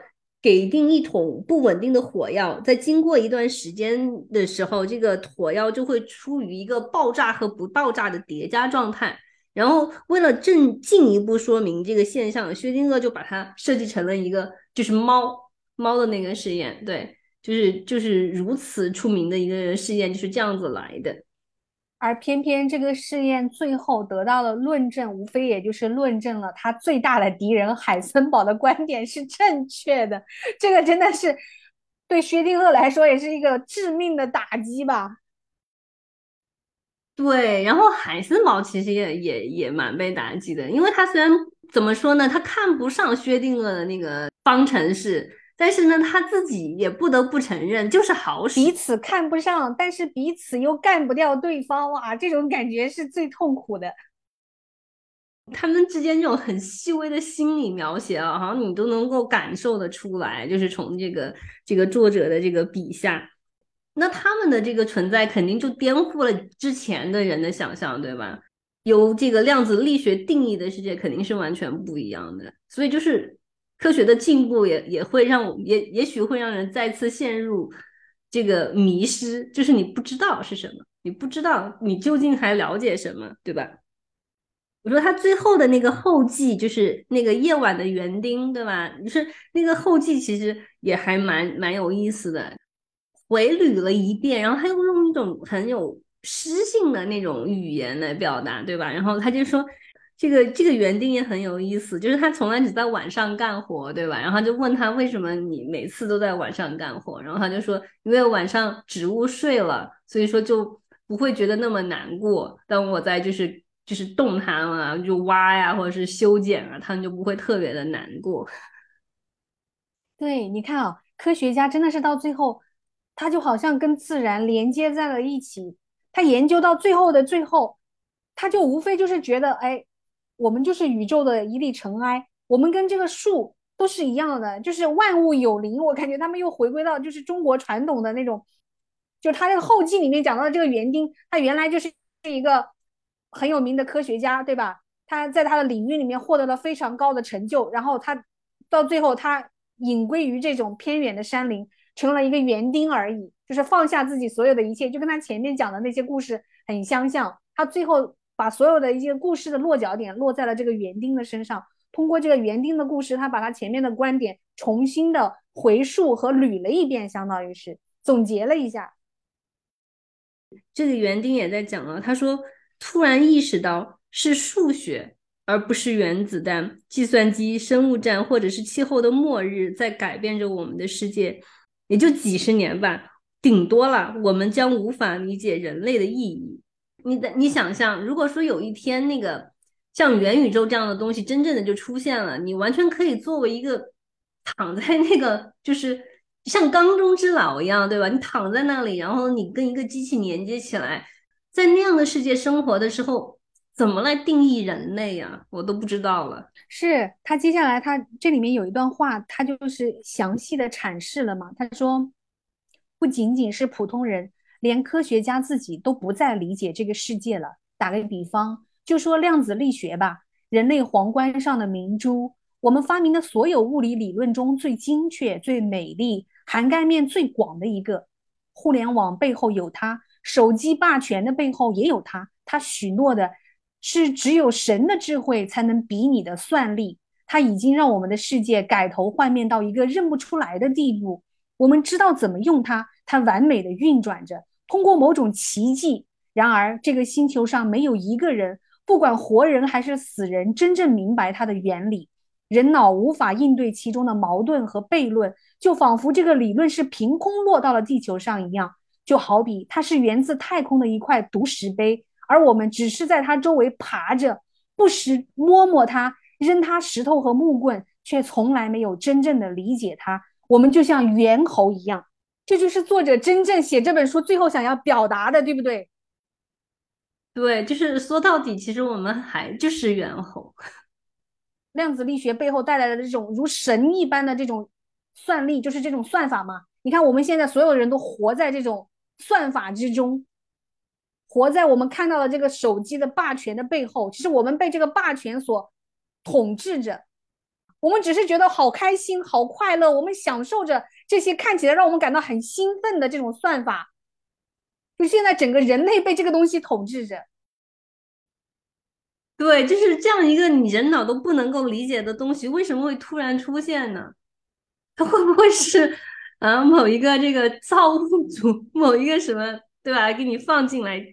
给定一桶不稳定的火药，在经过一段时间的时候，这个火药就会处于一个爆炸和不爆炸的叠加状态。然后，为了正进一步说明这个现象，薛定谔就把它设计成了一个就是猫猫的那个实验，对，就是就是如此出名的一个实验就是这样子来的。而偏偏这个试验最后得到了论证，无非也就是论证了他最大的敌人海森堡的观点是正确的。这个真的是对薛定谔来说也是一个致命的打击吧。对，然后海森堡其实也也也蛮被打击的，因为他虽然怎么说呢，他看不上薛定谔的那个方程式，但是呢，他自己也不得不承认就是好使。彼此看不上，但是彼此又干不掉对方，哇，这种感觉是最痛苦的。他们之间这种很细微的心理描写啊，好像你都能够感受得出来，就是从这个这个作者的这个笔下。那他们的这个存在肯定就颠覆了之前的人的想象，对吧？由这个量子力学定义的世界肯定是完全不一样的，所以就是科学的进步也也会让也也许会让人再次陷入这个迷失，就是你不知道是什么，你不知道你究竟还了解什么，对吧？我说他最后的那个后记就是那个夜晚的园丁，对吧？就是那个后记其实也还蛮蛮有意思的。回捋了一遍，然后他又用一种很有诗性的那种语言来表达，对吧？然后他就说，这个这个园丁也很有意思，就是他从来只在晚上干活，对吧？然后就问他为什么你每次都在晚上干活，然后他就说，因为晚上植物睡了，所以说就不会觉得那么难过。当我在就是就是动它们啊，就挖呀或者是修剪啊，他们就不会特别的难过。对，你看啊，科学家真的是到最后。他就好像跟自然连接在了一起，他研究到最后的最后，他就无非就是觉得，哎，我们就是宇宙的一粒尘埃，我们跟这个树都是一样的，就是万物有灵。我感觉他们又回归到就是中国传统的那种，就是他那个后记里面讲到的这个园丁，他原来就是一个很有名的科学家，对吧？他在他的领域里面获得了非常高的成就，然后他到最后他隐归于这种偏远的山林。成了一个园丁而已，就是放下自己所有的一切，就跟他前面讲的那些故事很相像。他最后把所有的一些故事的落脚点落在了这个园丁的身上，通过这个园丁的故事，他把他前面的观点重新的回述和捋了一遍，相当于是总结了一下。这个园丁也在讲了，他说突然意识到是数学而不是原子弹、计算机、生物战或者是气候的末日在改变着我们的世界。也就几十年吧，顶多了，我们将无法理解人类的意义。你的，你想象，如果说有一天那个像元宇宙这样的东西真正的就出现了，你完全可以作为一个躺在那个，就是像缸中之脑一样，对吧？你躺在那里，然后你跟一个机器连接起来，在那样的世界生活的时候。怎么来定义人类呀？我都不知道了。是他接下来他这里面有一段话，他就是详细的阐释了嘛。他说，不仅仅是普通人，连科学家自己都不再理解这个世界了。打个比方，就说量子力学吧，人类皇冠上的明珠，我们发明的所有物理理论中最精确、最美丽、涵盖面最广的一个。互联网背后有它。手机霸权的背后也有它。它许诺的是只有神的智慧才能比拟的算力。它已经让我们的世界改头换面到一个认不出来的地步。我们知道怎么用它，它完美的运转着，通过某种奇迹。然而，这个星球上没有一个人，不管活人还是死人，真正明白它的原理。人脑无法应对其中的矛盾和悖论，就仿佛这个理论是凭空落到了地球上一样。就好比它是源自太空的一块毒石碑，而我们只是在它周围爬着，不时摸摸它，扔它石头和木棍，却从来没有真正的理解它。我们就像猿猴一样，这就是作者真正写这本书最后想要表达的，对不对？对，就是说到底，其实我们还就是猿猴。量子力学背后带来的这种如神一般的这种算力，就是这种算法嘛。你看，我们现在所有人都活在这种算法之中，活在我们看到的这个手机的霸权的背后。其实我们被这个霸权所统治着，我们只是觉得好开心、好快乐，我们享受着这些看起来让我们感到很兴奋的这种算法。就现在整个人类被这个东西统治着。对，就是这样一个你人脑都不能够理解的东西，为什么会突然出现呢？它会不会是啊某一个这个造物主，某一个什么对吧？给你放进来，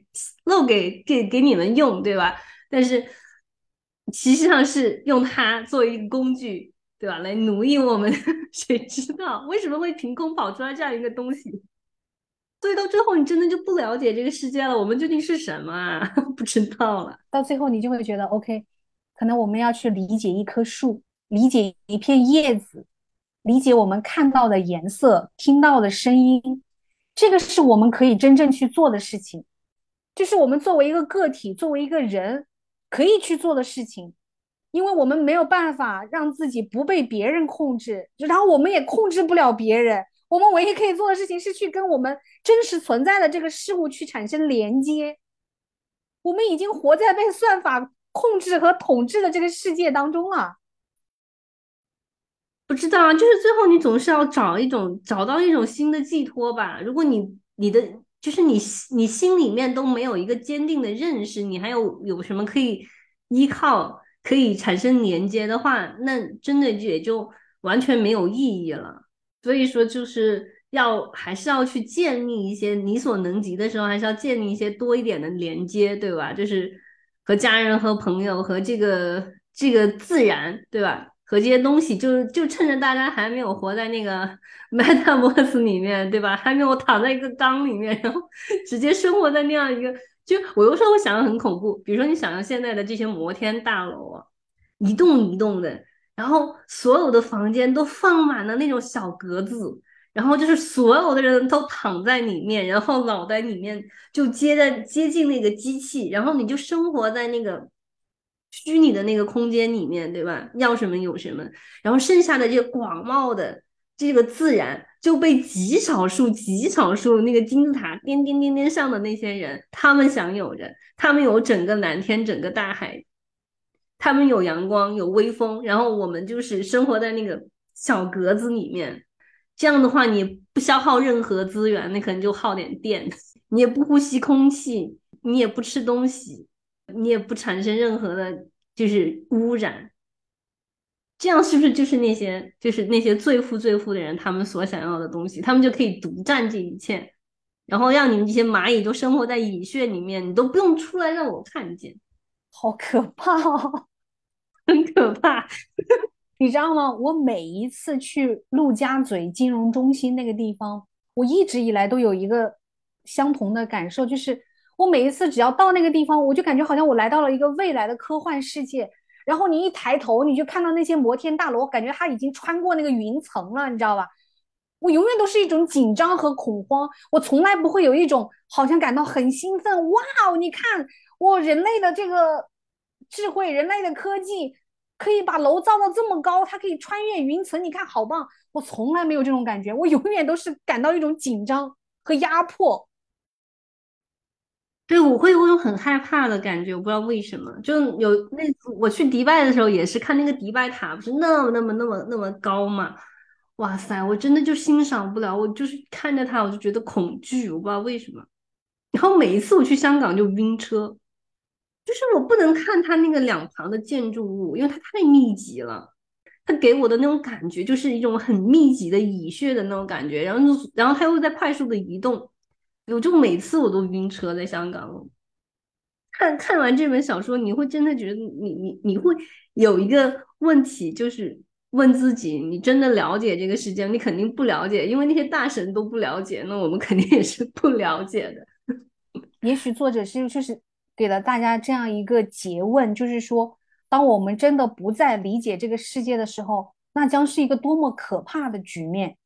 漏给给给你们用对吧？但是实际上是用它作为一个工具对吧？来奴役我们，谁知道为什么会凭空跑出来这样一个东西？所以到最后，你真的就不了解这个世界了。我们究竟是什么啊？不知道了。到最后，你就会觉得，OK，可能我们要去理解一棵树，理解一片叶子，理解我们看到的颜色、听到的声音。这个是我们可以真正去做的事情，就是我们作为一个个体，作为一个人可以去做的事情。因为我们没有办法让自己不被别人控制，然后我们也控制不了别人。我们唯一可以做的事情是去跟我们真实存在的这个事物去产生连接。我们已经活在被算法控制和统治的这个世界当中了。不知道啊，就是最后你总是要找一种找到一种新的寄托吧。如果你你的就是你你心里面都没有一个坚定的认识，你还有有什么可以依靠、可以产生连接的话，那真的也就完全没有意义了。所以说，就是要还是要去建立一些你所能及的时候，还是要建立一些多一点的连接，对吧？就是和家人、和朋友、和这个这个自然，对吧？和这些东西，就就趁着大家还没有活在那个 metaverse 里面，对吧？还没有躺在一个缸里面，然后直接生活在那样一个，就我有时候会想的很恐怖。比如说，你想象现在的这些摩天大楼啊，一栋一栋的。然后所有的房间都放满了那种小格子，然后就是所有的人都躺在里面，然后脑袋里面就接在接近那个机器，然后你就生活在那个虚拟的那个空间里面，对吧？要什么有什么，然后剩下的这广袤的这个自然就被极少数、极少数那个金字塔颠颠颠颠上的那些人，他们享有着，他们有整个蓝天、整个大海。他们有阳光，有微风，然后我们就是生活在那个小格子里面。这样的话，你不消耗任何资源，那可能就耗点电。你也不呼吸空气，你也不吃东西，你也不产生任何的，就是污染。这样是不是就是那些，就是那些最富最富的人，他们所想要的东西，他们就可以独占这一切，然后让你们这些蚂蚁都生活在蚁穴里面，你都不用出来让我看见，好可怕哦！很可怕，你知道吗？我每一次去陆家嘴金融中心那个地方，我一直以来都有一个相同的感受，就是我每一次只要到那个地方，我就感觉好像我来到了一个未来的科幻世界。然后你一抬头，你就看到那些摩天大楼，感觉它已经穿过那个云层了，你知道吧？我永远都是一种紧张和恐慌，我从来不会有一种好像感到很兴奋。哇哦，你看我人类的这个智慧，人类的科技。可以把楼造到这么高，它可以穿越云层，你看好棒！我从来没有这种感觉，我永远都是感到一种紧张和压迫。对，我会有种很害怕的感觉，我不知道为什么。就有那我去迪拜的时候，也是看那个迪拜塔，不是那么那么那么那么高嘛？哇塞，我真的就欣赏不了，我就是看着它，我就觉得恐惧，我不知道为什么。然后每一次我去香港就晕车，就是我不能看它那个两旁的建筑物，因为它太密集了。它给我的那种感觉就是一种很密集的蚁穴的那种感觉，然后然后它又在快速的移动，我就每次我都晕车在香港。看看完这本小说，你会真的觉得你你你会有一个问题，就是问自己：你真的了解这个世界？你肯定不了解，因为那些大神都不了解，那我们肯定也是不了解的。也许作者是就是给了大家这样一个诘问，就是说，当我们真的不再理解这个世界的时候，那将是一个多么可怕的局面。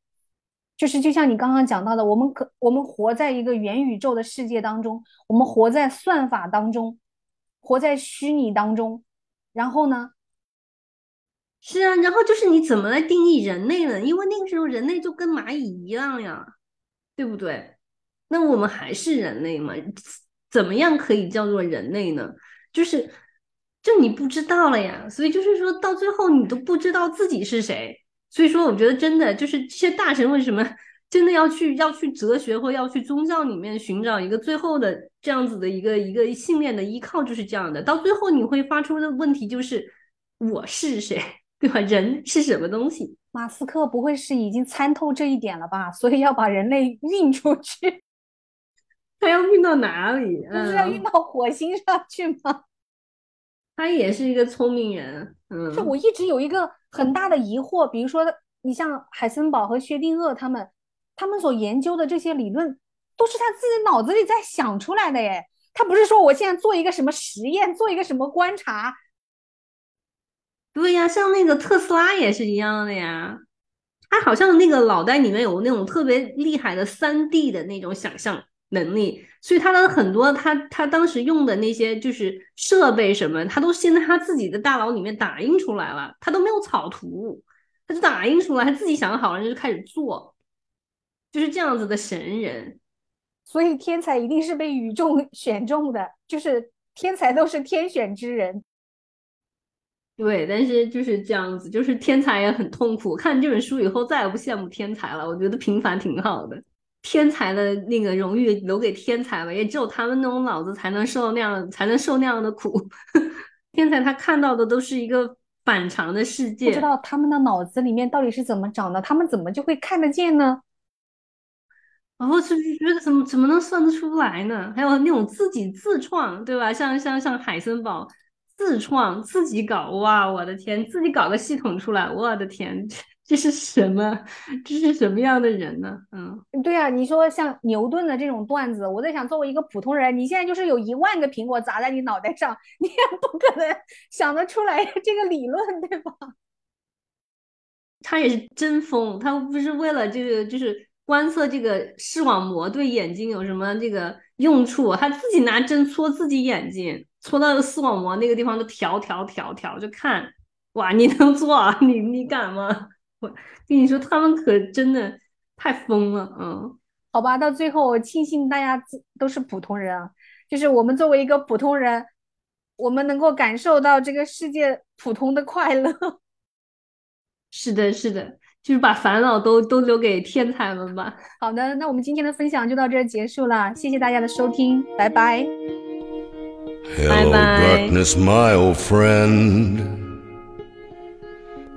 就是就像你刚刚讲到的，我们可我们活在一个元宇宙的世界当中，我们活在算法当中，活在虚拟当中。然后呢？是啊，然后就是你怎么来定义人类呢？因为那个时候人类就跟蚂蚁一样呀，对不对？那我们还是人类吗？怎么样可以叫做人类呢？就是，就你不知道了呀。所以就是说到最后，你都不知道自己是谁。所以说，我觉得真的就是这些大神为什么 真的要去要去哲学或要去宗教里面寻找一个最后的这样子的一个一个信念的依靠，就是这样的。到最后你会发出的问题就是我是谁，对吧？人是什么东西？马斯克不会是已经参透这一点了吧？所以要把人类 运出去？他要运到哪里？不是要运到火星上去吗？他也是一个聪明人。嗯，就我一直有一个。很大的疑惑，比如说你像海森堡和薛定谔他们，他们所研究的这些理论，都是他自己脑子里在想出来的耶。他不是说我现在做一个什么实验，做一个什么观察。对呀，像那个特斯拉也是一样的呀。他好像那个脑袋里面有那种特别厉害的三 D 的那种想象能力，所以他的很多他他当时用的那些就是设备什么，他都先在他自己的大脑里面打印出来了，他都没有草图，他就打印出来，他自己想好了就开始做，就是这样子的神人。所以天才一定是被宇宙 选中的，就是天才都是天选之人。对，但是就是这样子，就是天才也很痛苦。看这本书以后，再也不羡慕天才了。我觉得平凡挺好的。天才的那个荣誉留给天才吧，也只有他们那种脑子才能受那样，才能受那样的苦。天才他看到的都是一个反常的世界，不知道他们的脑子里面到底是怎么长的，他们怎么就会看得见呢？然后是觉得怎么怎么能算得出来呢？还有那种自己自创，对吧？像像像海森堡自创自己搞，哇，我的天，自己搞个系统出来，我的天。这是什么？这是什么样的人呢？嗯，对啊，你说像牛顿的这种段子，我在想，作为一个普通人，你现在就是有一万个苹果砸在你脑袋上，你也不可能 想得出来这个理论，对吧？他也是真疯，他不是为了这个，就是观测这个视网膜对眼睛有什么这个用处，他自己拿针戳自己眼睛，戳到视网膜那个地方就调调调调，就看，哇，你能做？你你敢吗？我跟你说，他们可真的太疯了，嗯，好吧，到最后我庆幸大家都是普通人啊，就是我们作为一个普通人，我们能够感受到这个世界普通的快乐。是的，是的，就是把烦恼都都留给天才们吧。好的，那我们今天的分享就到这儿结束了，谢谢大家的收听，拜拜，拜拜。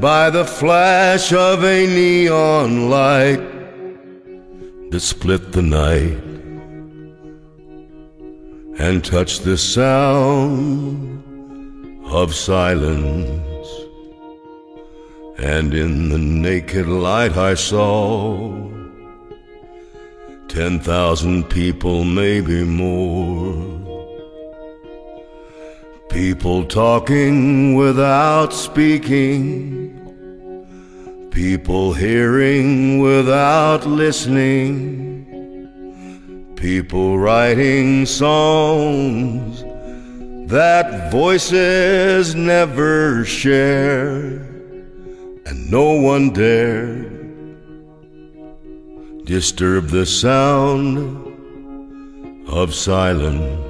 by the flash of a neon light that split the night and touched the sound of silence. And in the naked light I saw ten thousand people, maybe more. People talking without speaking. People hearing without listening people writing songs that voices never share, and no one dare disturb the sound of silence.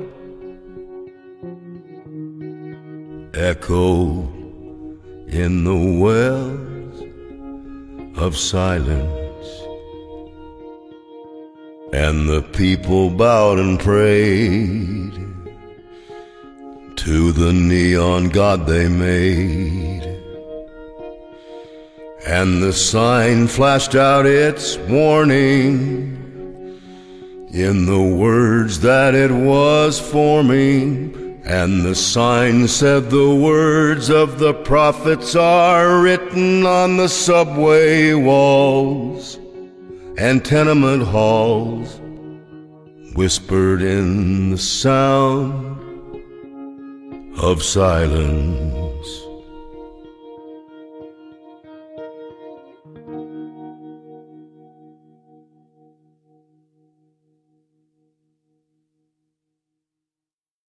Echo in the wells of silence. And the people bowed and prayed to the neon god they made. And the sign flashed out its warning in the words that it was forming. And the sign said the words of the prophets are written on the subway walls and tenement halls whispered in the sound of silence.